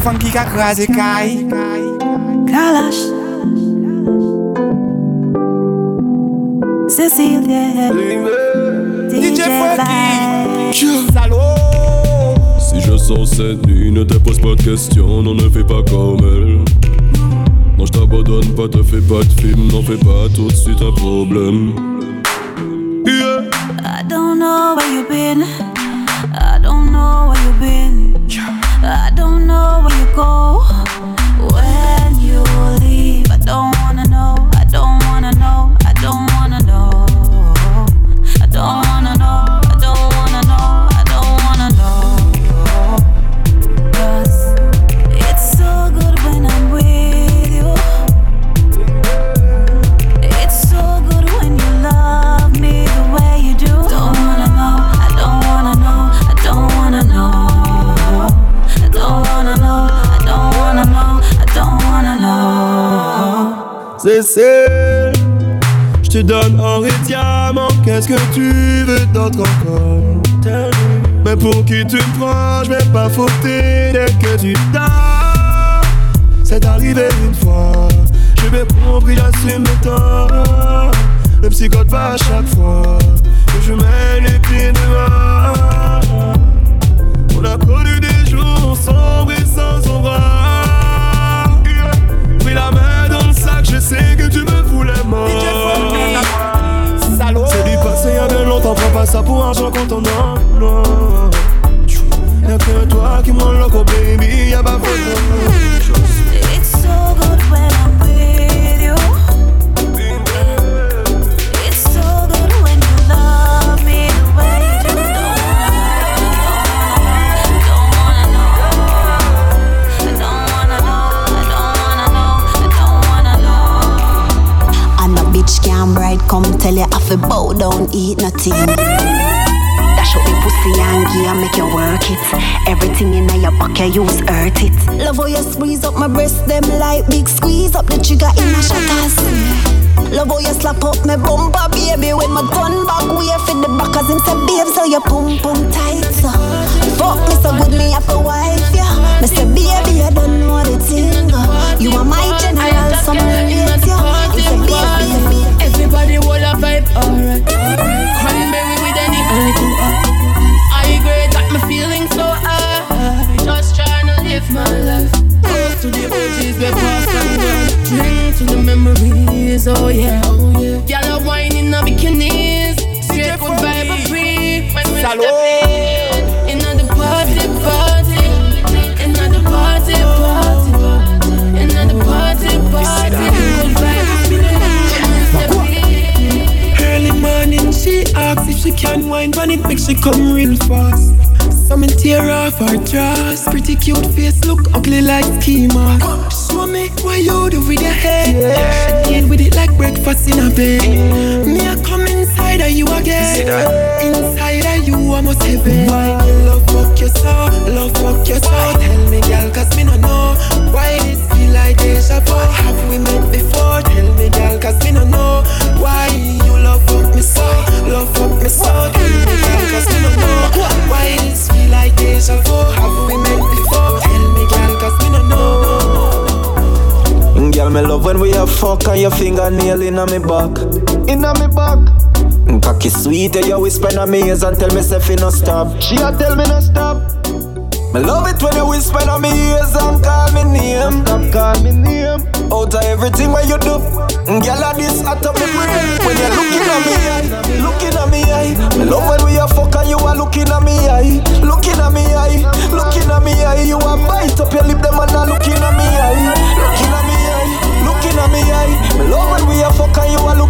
Funky ka krasi kay Kalash. Cecilia. DJ Fly Si je sens cette nuit, ne te pose pas de questions, non ne fais pas comme elle. Non je t'abandonne pas, te fais pas de film, n'en fais pas tout de suite un problème. Yeah. I don't know where you've been, I don't know where you've been, I don't know where you go. When you leave, I don't Cécile, je te donne et diamant, qu'est-ce que tu veux d'autre encore? Mais pour qui tu me prends, je vais pas fauter dès que tu dors. C'est arrivé une fois, je vais compris, j'assume torts. Le psychote va à chaque fois que je mets les pieds dehors. On a connu des jours sombres et sans. Pris la je sais que tu me voulais mort. C'est du passé y'a bien longtemps, prends pas ça pour argent quand on a. Non. Y'a que toi qui m'en loco, baby, y'a pas photo. Bitch can't come tell you have to bow down, eat nothing. Dash up the pussy and gear, make you work it. Everything in your pocket, you hurt it. Love how you squeeze up my breast, them like big squeeze up the trigger in a shutters. Love how you slap up my bumper, baby, when my gun back way for the back, as him say, babe, so you pum pum tight, so. Fuck me so good, me have a wife, yeah. Me baby, I don't know the thing. You are my general, so me rate you. He say, baby, baby. Everybody hold a vibe, alright. Cranberry with any little I grade got me feeling so high. Just trying to live my life. Close to the OGs, we pass and run. Drink to the memories, oh yeah. Girl, I'm whining up bikinis. Straight good vibe, a free. When she can wine on it, make she come real fast. Some tear off her dress. Pretty cute face, look ugly like schema. Show me what you do with your hair. She deal with it like breakfast in a bed. Me, I come inside of you again. Inside of you, I must heaven. Why love you so? Love fuck you so? Tell me, girl, cause me no know. Why this feel like deja vu? Have we met before? Tell me, girl, cause me no know. Why you love fuck me so? Love fuck me so? Tell me, girl, cause me no know. Why this feel like deja vu? Have we met before? Tell me, girl, cause me no know. Mm, girl, me love when we have fuck and your fingernail inna me back. Inna me back. Cocky sweet, yeah, you whisper in me ears and tell me say no stop. She a tell me no stop. Me love it when you whisper in me ears and call me name. Stop call me name. Out of everything what you do, girl, a this out of me brain. When you looking at me eye, looking at me eye. Me love when we a fuck and you are looking at me eye, looking at me eye, looking at me eye. You a bite up your lip, them and a looking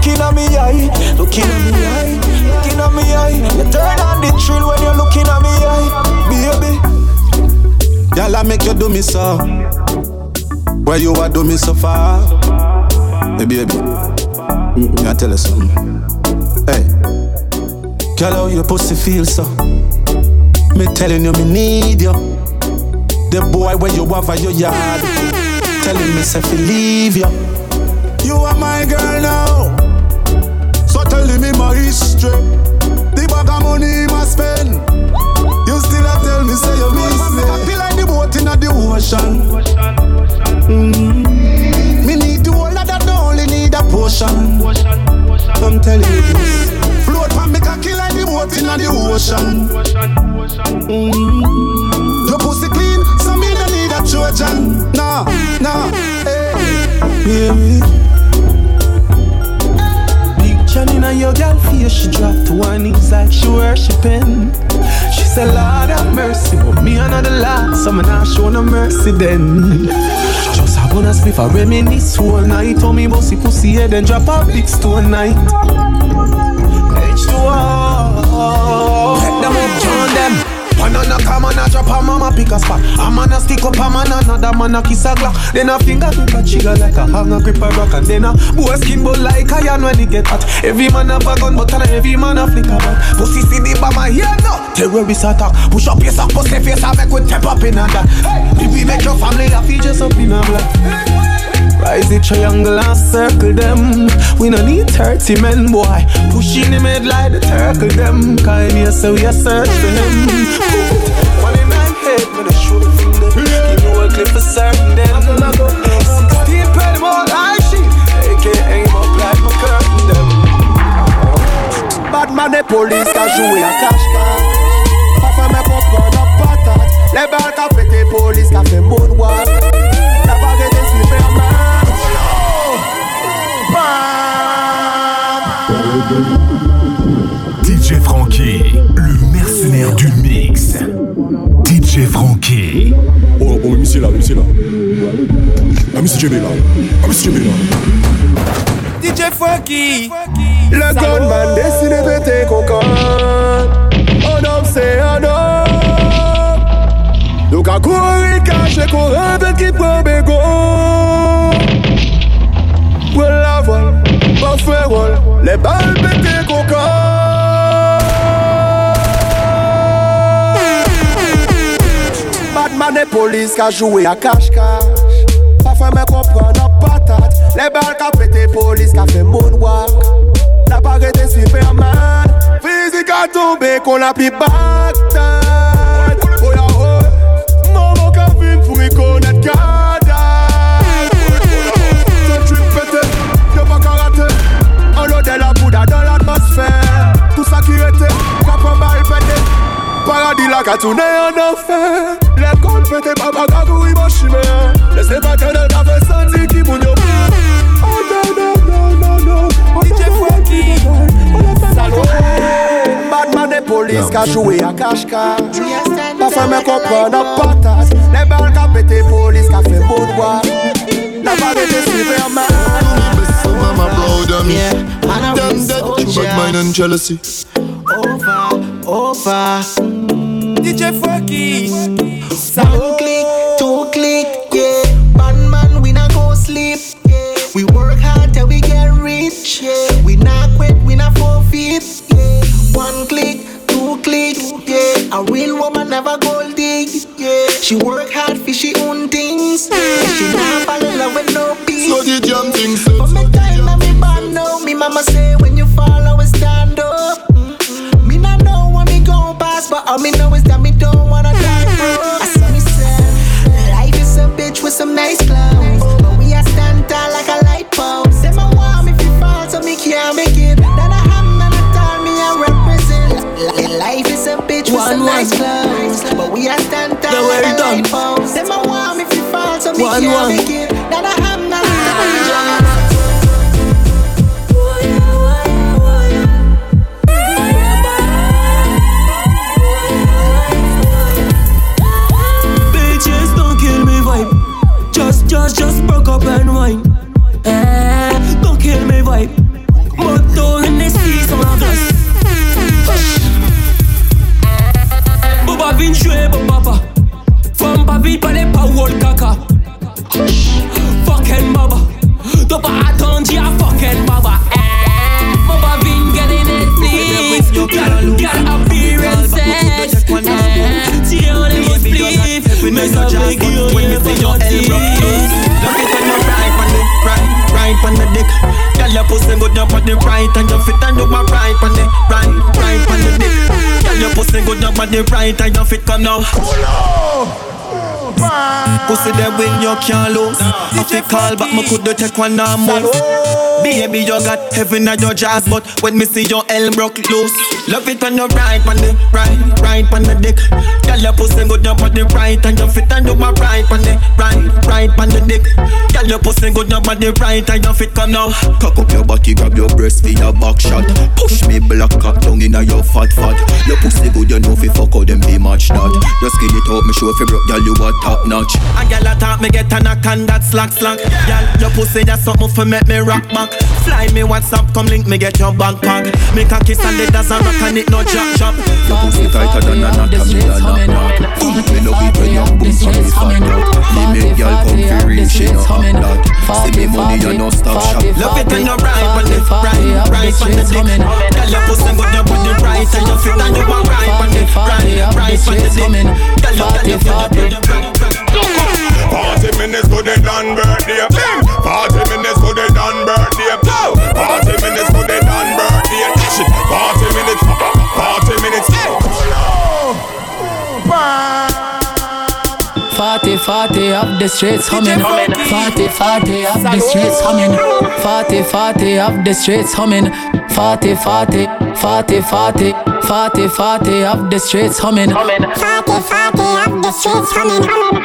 looking at me eye, looking at me eye, looking at me eye. You turn on the thrill when you're looking at me eye, baby. Girl, I make you do me so. Where you are do me so far. Hey, baby. Mm, I tell you something. Hey. Girl, how your pussy feel so? Me telling you, me need you. The boy where you have at your yard. Telling me, say, leave you. You are my girl now. Telling me my history. The bag of money him a spend. You still a tell me say you miss me. I feel like the boat inna the ocean. Mm. Me need the whole of that, only need a potion. I'm telling you. Float pon me cocky like the boat inna the ocean. mm. Your pussy clean, so me no need a Trojan. Nah, nah. Hey. Yeah. She dropped to her knees like she worshiping. She said, Lord have mercy, but me another lot, so me not show no mercy then. Just have one spliff, I reminisce all night. Told me bossy pussy head and drop a big stone night. H2O, let them up, One on a come on a drop a mama pick a spot. A man a stick up a man another man a kiss a glock. Then a finger grip a trigger like a hang a grip a rock and then a boy skin bull like iron when he get hot. Every man have a gun but and every man a flick a bat. Pussy see the bomber here no. Terrorist attack. Push up your sock, pussy face a make we tap up in a that. Hey, if we make your family a up in a black. Rise the triangle and circle them. We no need 30 men, boy. Pushing him head like the turtle them. Kind here, so we a search for him. One in my head, when I shoot from them. Give me a clip for certain them. 16 penny more like she. AK aim up like my curtain them. Bad man, the police ka jouer à cache-cache. Parfois, mes comprends nos patates. Les balles qu'a pété, police qu'a fait moonwalk. Ah, mais c'est JB là. Ah, mais c'est JB là. DJ Frankie. Le gunman décide de péter coco. Oh non, c'est un homme. Donc à courir, cacher, courir, avec qui prend bégo. Voilà la voile, pas faire. Les balles pétées coco. Batman et police qui a joué à cache-cache. Parfois, me comprend nos patates. Les balles qui a pété, police qui a fait moonwalk. La baguette est Superman. Physique a tombé, qu'on a pris Bagdad. Oh ya oh, maman qui a vu pour y connaître Gaddafi. Ce truc pété, y'a pas karaté. On l'eau de la pas mal pété. Paradis la tourné et police qu'a joué à cache-cache. Parfois me comprend nos patates. Les balles qu'a pété, police qu'a fait moonwalk. La balle était Superman. So mama proud of me. Yeah, man, I Them real dead through bad mind and jealousy. Over, over. DJ Franky. One click, mama say when you fall, I always stand up. Mm-mm. Me not know when me go past, but all me know is that me don't wanna die, bro. I saw me say, life is a bitch with some nice clothes, but we are stand tall like a light post. Say my warm if you fall, so me can't make it. That I have none at all, me I represent. Life is a bitch with One, some one. nice clothes, but we are stand tall like a done. light post. Say my warm if you fall, so me One, can't one. make it. Please. Got, got appearances. Eh, Tirez en les mots spliff. Mais ça fait qu'il y a rien pour sortir. Love it when you ride on the right, right on the dick. Girl, your pussy good up on the right and your fit and you a right on the right, right on the dick. Girl, your pussy good up on the right and your fit come now. Pussy there when you can't lose. If you call back, me could take one more move. Baby, you got heaven at your jaws, but when me see your L broke loose. Love it when you ride on the right, right on the dick. Girl, your pussy good up on the right, and you fit and do my right on the right, right on the dick. Girl, your pussy good up on the right, and you fit come now. Cock up your body, grab your breast for your back shot. Push me black cock down inna your fat fat. Your pussy good, you know fi fuck out them be match that. Just skin it out, me show fi broke, girl you a top notch. A girl a talk, me get a knock and that slack slack. Girl, your pussy that's something for make me rock back. Fly me WhatsApp, come link me get your bank card. Make a kiss and it does a rock and it no drop drop. Your pussy tighter than a knot, me a knock knock. Me love it when you boom and me fat out. Me make girl come fi real, she no hot that. See me money you no stop shop. Love it when you ride on the right, right on the dick. Girl, your pussy good, you put the right and you fit and you a right on the right, right on the dick. Girl, you got your Forty minutes for the done birthday. Forty minutes 40 of the streets humming. 40 40 of the streets humming. 40 40 of the streets humming. 40 40 40 40 40 40 of the streets humming. 40 40 of the streets humming.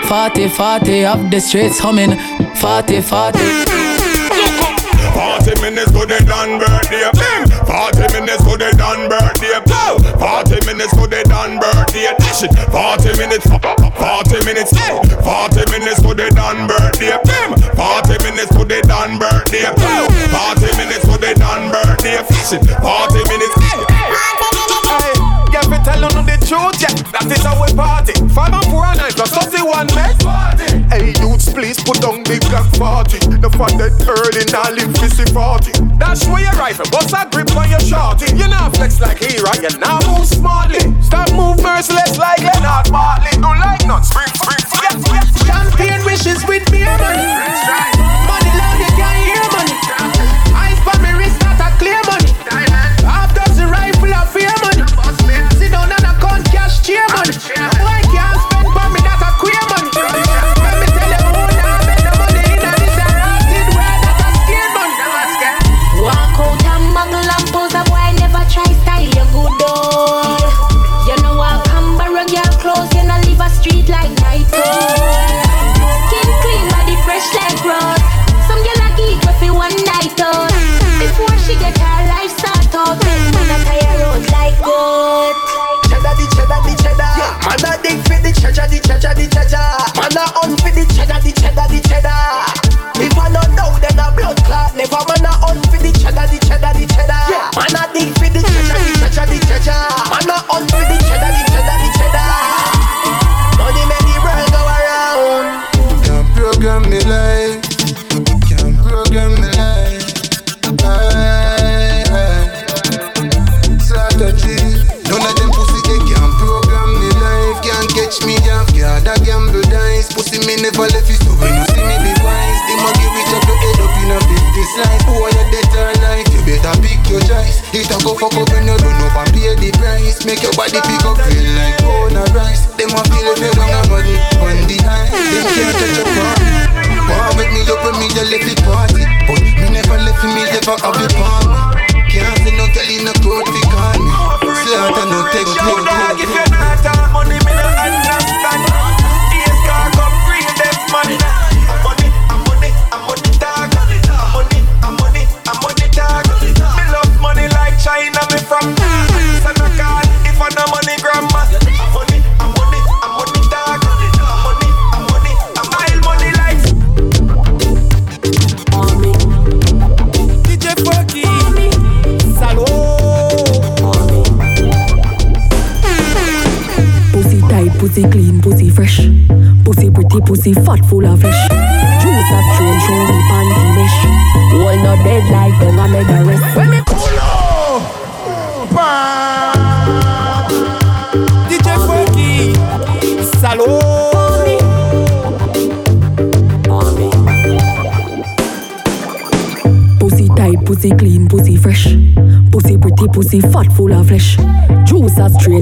40 40 of the streets humming. 40 40 40 minutes to the done birthday. Forty minutes for the done birthday. Forty minutes for the done birthday. Dash it. Forty minutes. Forty minutes. Forty minutes for the done birthday. Forty minutes for the done birthday. Forty minutes for the done birthday. Flash it. Forty minutes. Hey, yeah, fi tell you the truth, yeah. That is how we party. Five and four and nine plus thirty-one, mate. Please put down the Glock 40. The fun that early now live fifty forty. Dash where your rifle, bust a grip on your shorty. You now flex like hero, you now move smartly. Stop move merciless like Leonard Bartley. Do like nuts, spring, spring, spring. Champagne wishes with beer money.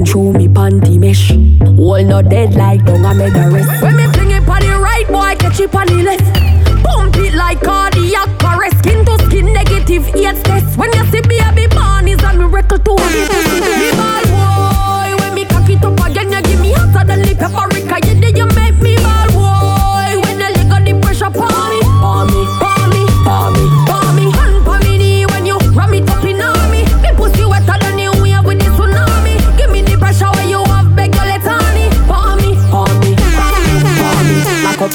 A strain through me panty mesh. All not dead like dung I made the rest. When me fling it on the right, boy catch it on the left. Pump it like cardiac arrest. Skin to skin, negative AIDS test. When you see baby born is a miracle to me.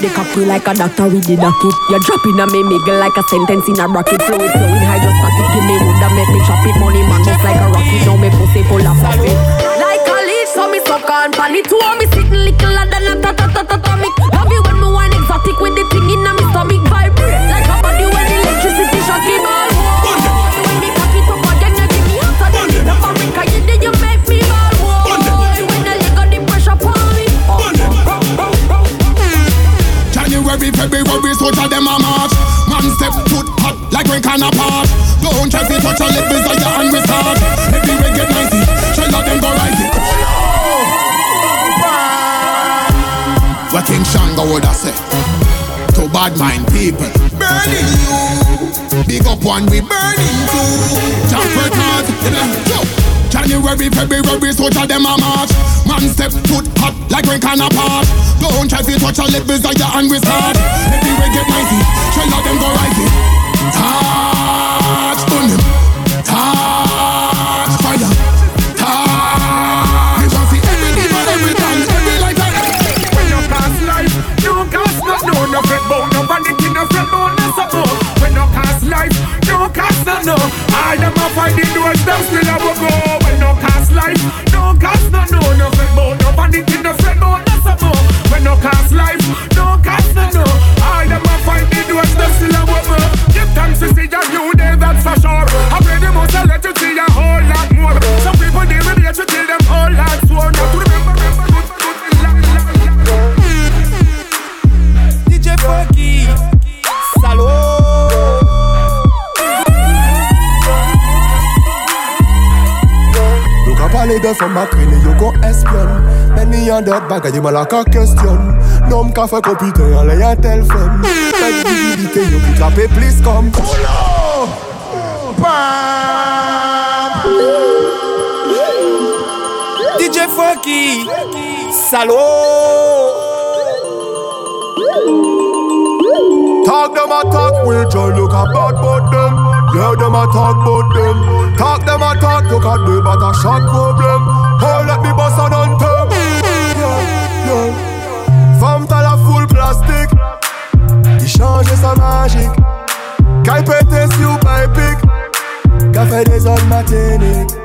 The cocky like a doctor with the docket. You're dropping a me miggle like a sentence in a rocket. Fluid flowing hydrostatic. Give me wood that make me chop it. Money man just like a rocket. Now me pussy full of profit. Like a leech, so me suck on pan it. Two me sitting little than a ta can apart. Don't try to touch a lip desire and we start. Everywhere get nicey, shell out them go rise it. What King Shango would have said to bad mind people? Burning you. Big up one, we burning two. Jump record, yo. January, February, so tell them a march. Man step foot hot like when can apart. Don't try to touch a lip desire and we start. Everywhere get nicey, shell out them go rise no cast no no. I am a find the doors, them still a will go. When you cast life, no cast no no no fret bout no vanity no fret bout no support. When you cast life, You de femme macrine, you go espionne Men yon dot bagay, la ka question. Nom ka fe kompite, yon tel fem Fek visibilite, yo ki trape plis kom DJ Funky, salaud. Talk them a talk, we joy look a bad about them them a talk about them. Talk them a talk, look at them but a shot problem. Oh, let me bust an anthem. Yeah, yeah Femme t'as la full plastique Il change sa magique Qu'elle pète si ou pas épique fait des hommes matiniques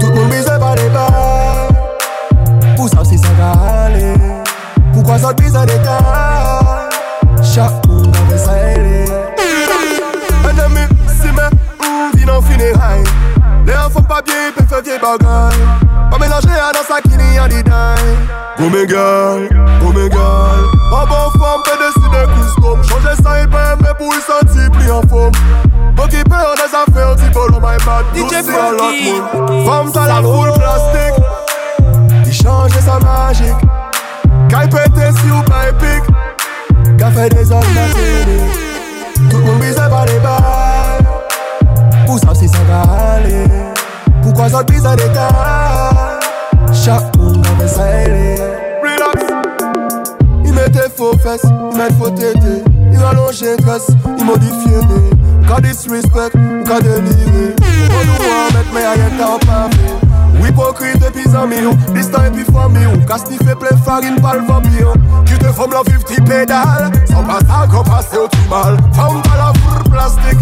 Tout le monde bise par les bars Pour ça si ça va aller Pourquoi ça te bise à l'état ils peuvent faire Pas mélanger à dans sa kini en détail Go mes gars, go mes gars. En bon forme, peut décider custom. Changer ça, il peut aimer pour y sentir plus en forme. Occupé en des affaires, tu peux my bad DJ Tout c'est à l'autre Funky. monde Femme, ça la full plastique. Il change sa magique. Qu'elle pète si ou pas épique. Qu'a fait des hommes matériels Tout le monde bise par les balles. Pour ça si ça va aller Pourquoi ça te bise à l'état Chaque monde avait sa aile Relax Il mettait faux fesses, il met faux tétés. Il rallongeait tresse, il modifiait des Qu'a disrespect, qu'a déliré On nous voit mettre mes rien t'en pas fait Hypocrite et puis ami ou Distant et puis famille ou Casse ni fait plein farine par le vampire. Tu te formes la vive ti pédale Sans pas ça qu'on passe au tout mal Femme pas la fourre plastique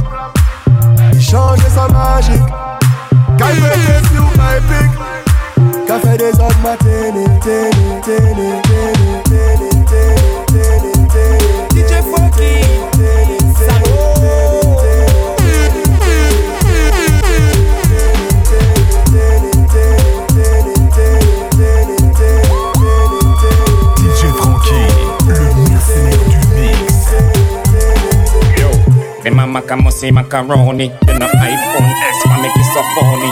say macaroni. Then the iPhone X, ma make it so phony.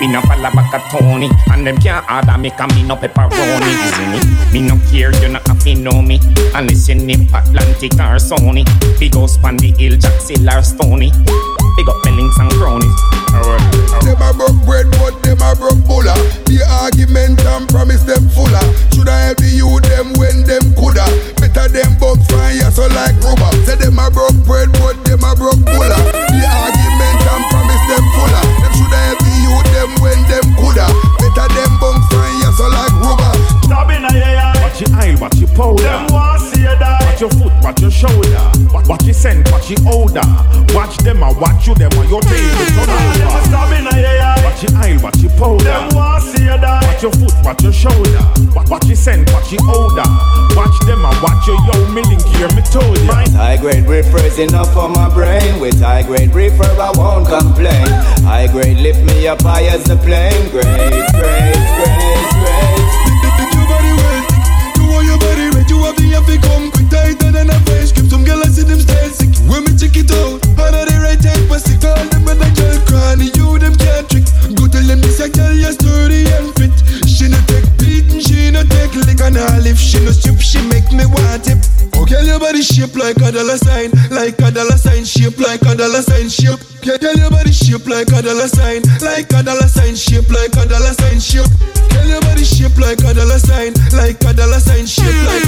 Me no follow back a Tony, and them can't order 'cause me no pepperoni. Me no care, you not have to know me unless you name Atlantic or Sony. Big house on the hill, Jack or Stony. Big up my links and cronies. Them a broke bread, but them a broke bulla. The argument and promise them fuller. Shoulda help the youth them when them coulda. Better them bug fire so like rubber. Say them a broke bread, but them a broke bulla. The argument and promise them fuller. Them shoulda help the youth them when them coulda. Better them bug fire so like rubber. Stab in a yeah, Watch your aisle, watch your powder. Watch your foot, watch your shoulder. Watch, watch your scent, watch your odor. Watch them, I watch you, them on your table. Turn over. stab in a yeah, Watch your aisle, watch your powder. Them want see you die. Watch your foot, watch your shoulder. Watch, watch your scent, watch your odor. Watch them, I watch your yo, me link here, me told ya. High grade reefer is enough for my brain. With high grade reefer, I won't complain. High grade lift me up high as the plane. Great, great, great, great. Body have to come quick tighter than a vice grip. Some girl I see them style sick. When me check it out, under the right hand for sick. All them when the girl cranny, you them can't trick. Go tell them this a girl you sturdy and fit. She no take beating, she no take lick on her lip. She no strip, she make me want it. Girl, your body shape like a dollar sign, like a dollar sign, shape like a dollar sign, shape. Girl, your body shape like a dollar sign, like a dollar sign, shape like a dollar sign, shape. Girl, your body shape like a dollar sign, like a dollar sign, shape like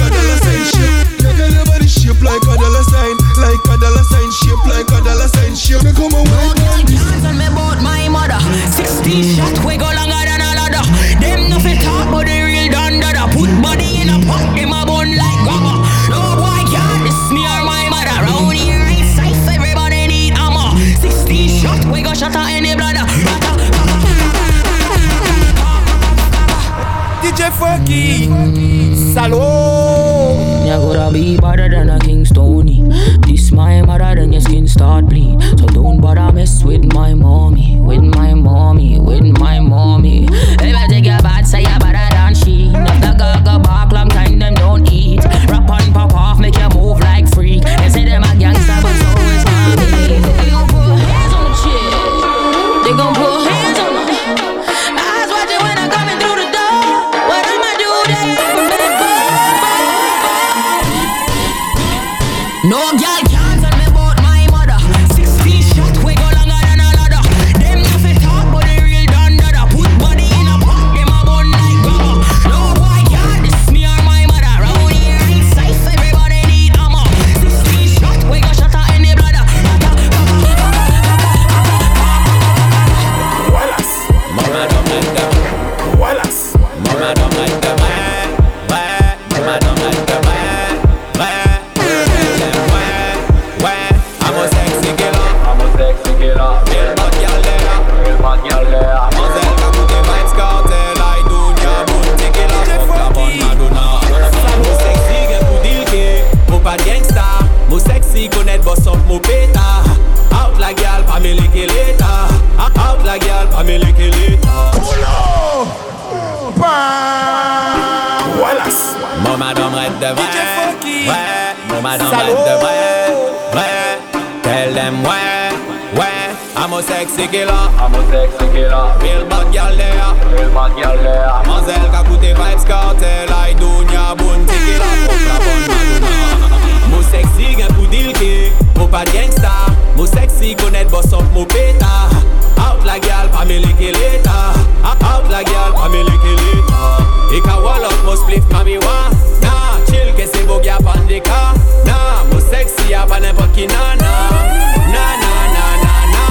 Real bad girl there Real bad girl there Mazel kakute vibes cartel I do nya bunti killer Fuck la bonne madonna Mo sexy gen pou dilke Mo pa gangsta. Mo sexy konet boss up mo peta Out la gal pa me leke leta Out la gal pa me leke leta Ik a wall up mo spliff mami wa. Nah, chill ke se bog ya pan de ka. Nah, mo sexy ya pa n'importe qui na na. Na na na na na.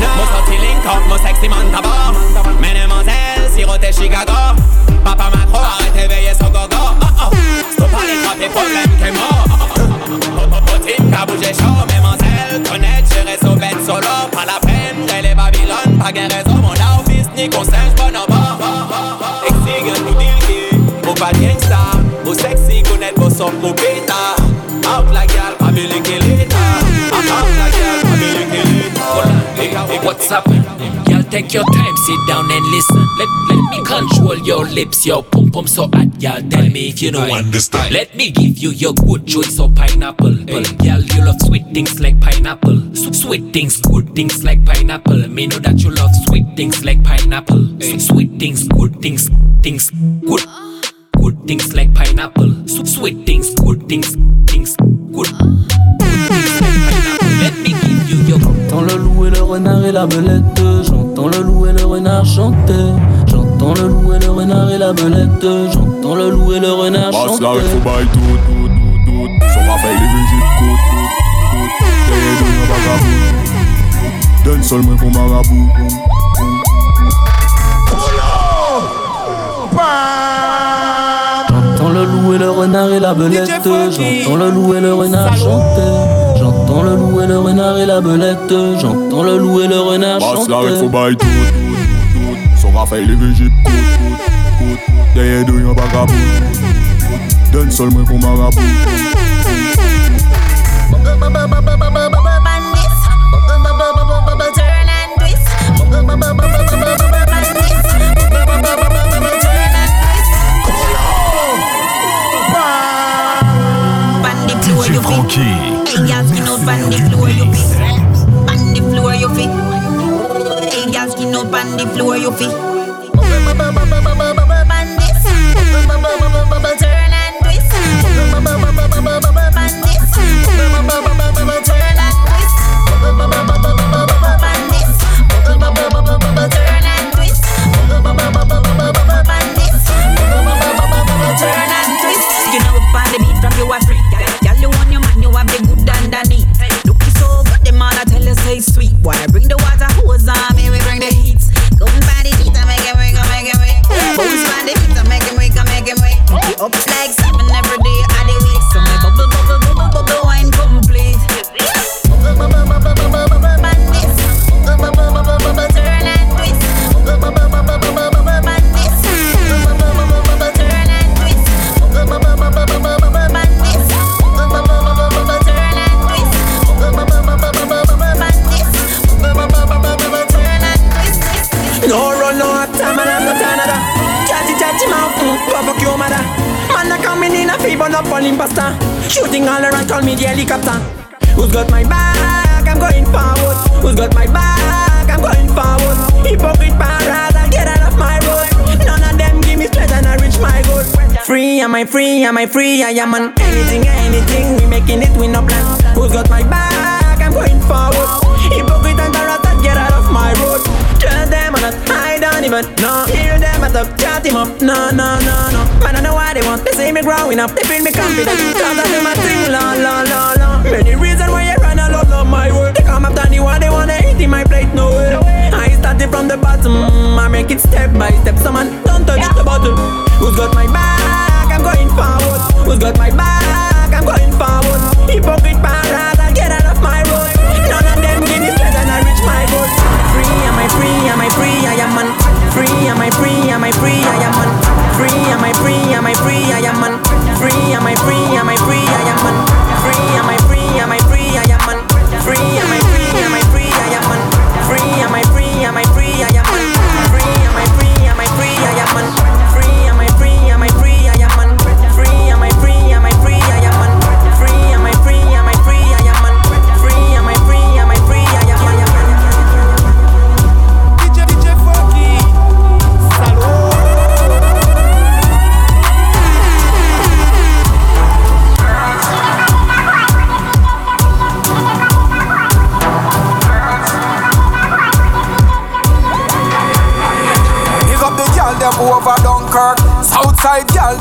Na. Mo sorti link up, mo sexy man siroté Chicago Papa Macron, arrêtez veiller son gogo Oh oh, stop pas les trois tes problèmes qu'est mort Potine ka bougé chaud, mesdemoiselles Connaître, gérer son bête solo Pas la peine, les Babylone Pas gain raison, mon office, ni conseil, j'bonne en bas Sexy, gen pou dilke Mo pa gangsta Mo sexy, konet bo sop mo beta Out la gal, pa me leke leta Out la gal, pa me leke leta What's up? Girl, take your time, sit down and listen. Let let me control your lips, your pum pum so hot, y'all. Tell me if you know understand. Let me give you your good choice of pineapple. Hey. Girl, you love sweet things like pineapple. Sweet things, good things like pineapple. Me know that you love sweet things like pineapple. Hey. Sweet things, good things, things, good. Good things like pineapple. Sweet things, good things, things, good. Good things like pineapple. Let me give you your. J'entends le loup et le renard et la belette. J'entends le loup et le renard chanter. J'entends le loup et le renard et la belette. J'entends le loup et le renard chanter. Passe la faut bail tout, tout, tout, tout. Son rappel les vagabond. Donne seulement pour marabout. J'entends le loup et le renard et la belette. J'entends le loup et le renard chanter. J'entends le loup et le renard et la belette. J'entends le loup et le renard Passe la chanter. faut bail tout. Son tout, tout, tout. Derrière nous, y'a vagabond. Donne seulement pour marabout. Am I free? I am on anything, anything. We making it, we no plan. Who's got my back? I'm going forward. Hypocrite and parada, get out of my road. Tell them I'm not, I don't even know. Hear them I talk, chat him up. No, no, no, no. Man, I know what they want. They see me growing up. They feel me confident. Cause I do my thing, la, la, la, la. Many reasons why you run a lot of my work. They come after me what they wanna eat in my plate, no way. I started from the bottom. I make it step by step. Someone don't touch the bottle. Who's got my back? Going forward. Who's got my back? I'm going forward. Hypocrite parada, get out of my road. None of them give me strength and I reach my goal. Free, am I free? Am I free? I am man. Free, am I free? Am I free? I am man. Free, am I free? Am I free? I am man. Free, am I free? Am I free? I am man. Free, am I free? Am I free? I am man. Free? Am I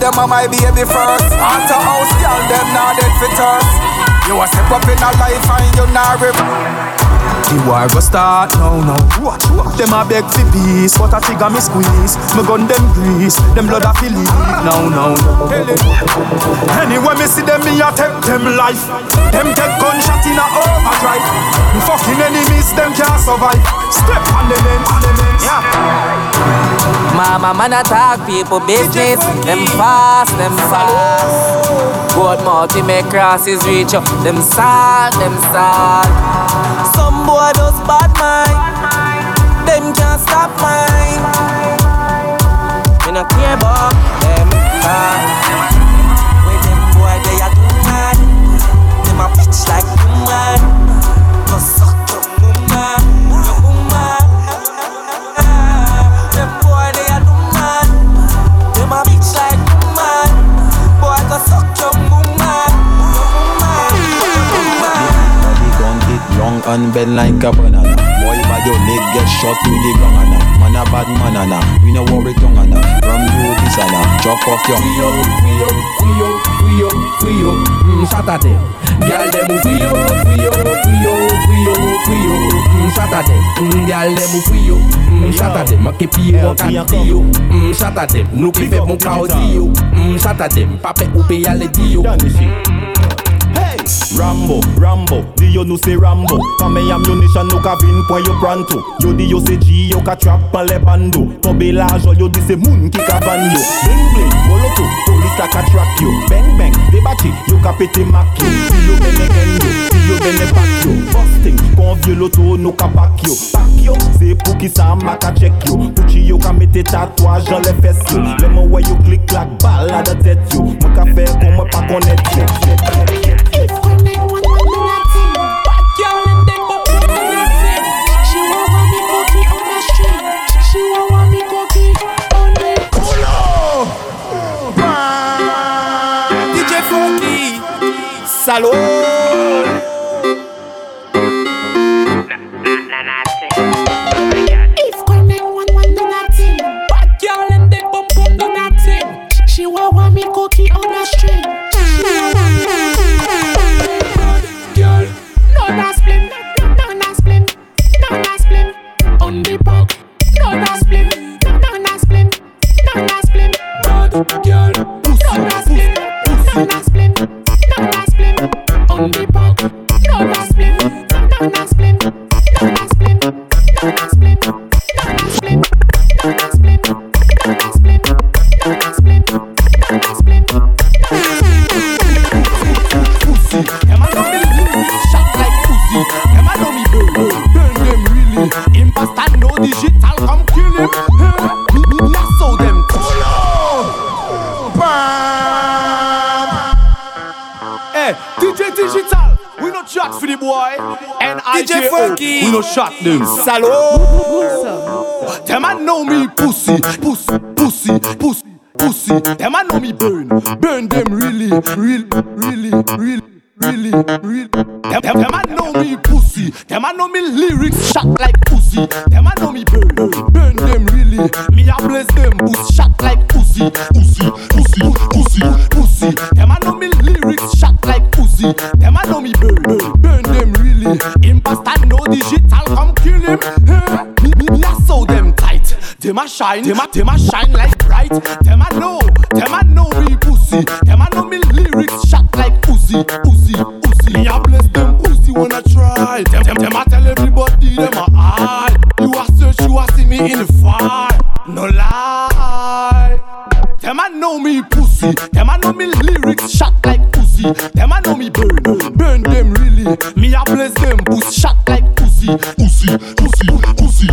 them are my baby first. After house girl them not dead for thirst. You a step up in a life and you not rip. The war go start now, now. Them a beg for peace, but a trigger me squeeze. Me gun them grease, them blood a feel it. Now, now. Anyway, me see them, me a take them life. Them take gunshot in a overdrive. Me fucking enemies, them can't survive. Step on the men, on the men. Yeah. Mama man attack people business. Them fast, them fast. Goat multi make crosses reach up. Them sad, them sad. Some boy does bad mind. them can't stop mine. Me no care about them. Where long and bend like a banana. Boy, by your leg get shot with the gun and Man a bad man and we no worry tongue and From you this and chop off your Free up, free up, free up, free up, free up. Mm, shot at them. Girl them move free up, free up, free up, free up, free up. Mm, shot at. Mm, girl them move free up. Mm, shot at them. Make pied mon cantillo. Mm, shot at them. Nou ki fait mon caudillo. Mm, shot at them. Pape ou pe yale dio. Hey! Rambo, Rambo, di yo nou se Rambo. Kame amyonishan nou ka vin pwen yo pranto. Yo di yo se G, yo ka trap pan le bando. Tobe la jol, yo di se moun ki ka van yo Bling bling, moloto, polis la ka track yo. Bang bang, debati, yo ka pete mak yo. Si yo bene yo, si yo bene bak yo. Busting, kon vie loto, nou ka bak yo. Bak yo, se pou ki sa ma ka check yo. Pouchi yo ka mete tatwaj an le fes yo. Le mwen wè yo klik klak bal la da tet yo. Mwen ka fe kon mwen pa konet yo. salón. DJ Digital, we no chat for the boy. And DJ Funky, we no shot them. Salo. Them a know me pussy, pussy, pussy, pussy, pussy. Them a know me burn, burn them really, really, really, really. Really, really. Them, them, them a know me pussy. Them a know me lyrics shot like pussy. Them a know me burn, burn them really. Me a bless them pussy shot like pussy, pussy, pussy, pussy, pussy. Them I pussy. Them know me burn, burn, burn them really. Imposter no digital, come kill him. Me, me, me a so them tight. Them a shine, them a, them a shine like bright. Them a know, them a know me pussy. Them a know me lyrics shot like pussy, pussy, pussy. Me a bless them pussy when I try. Them, them, them a tell everybody them a hide. You a search, you a see me in the fire. No lie. Know me pussy. Them a know me lyrics shot like pussy. Them a know me burn, burn them really. Me a bless them pussy shot like pussy, pussy, pussy, pussy.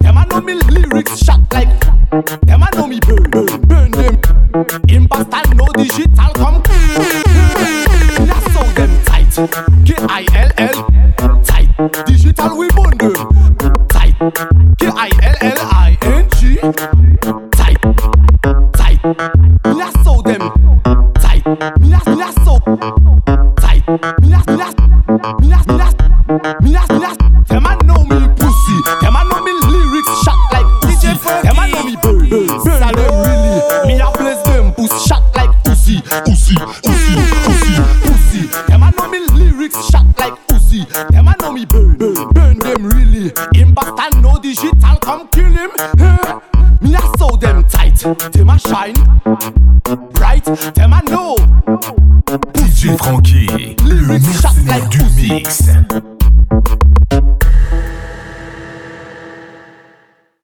Them a know me lyrics shot like. Them a know me burn, burn, them. Imposter no digital come. Me a so them tight.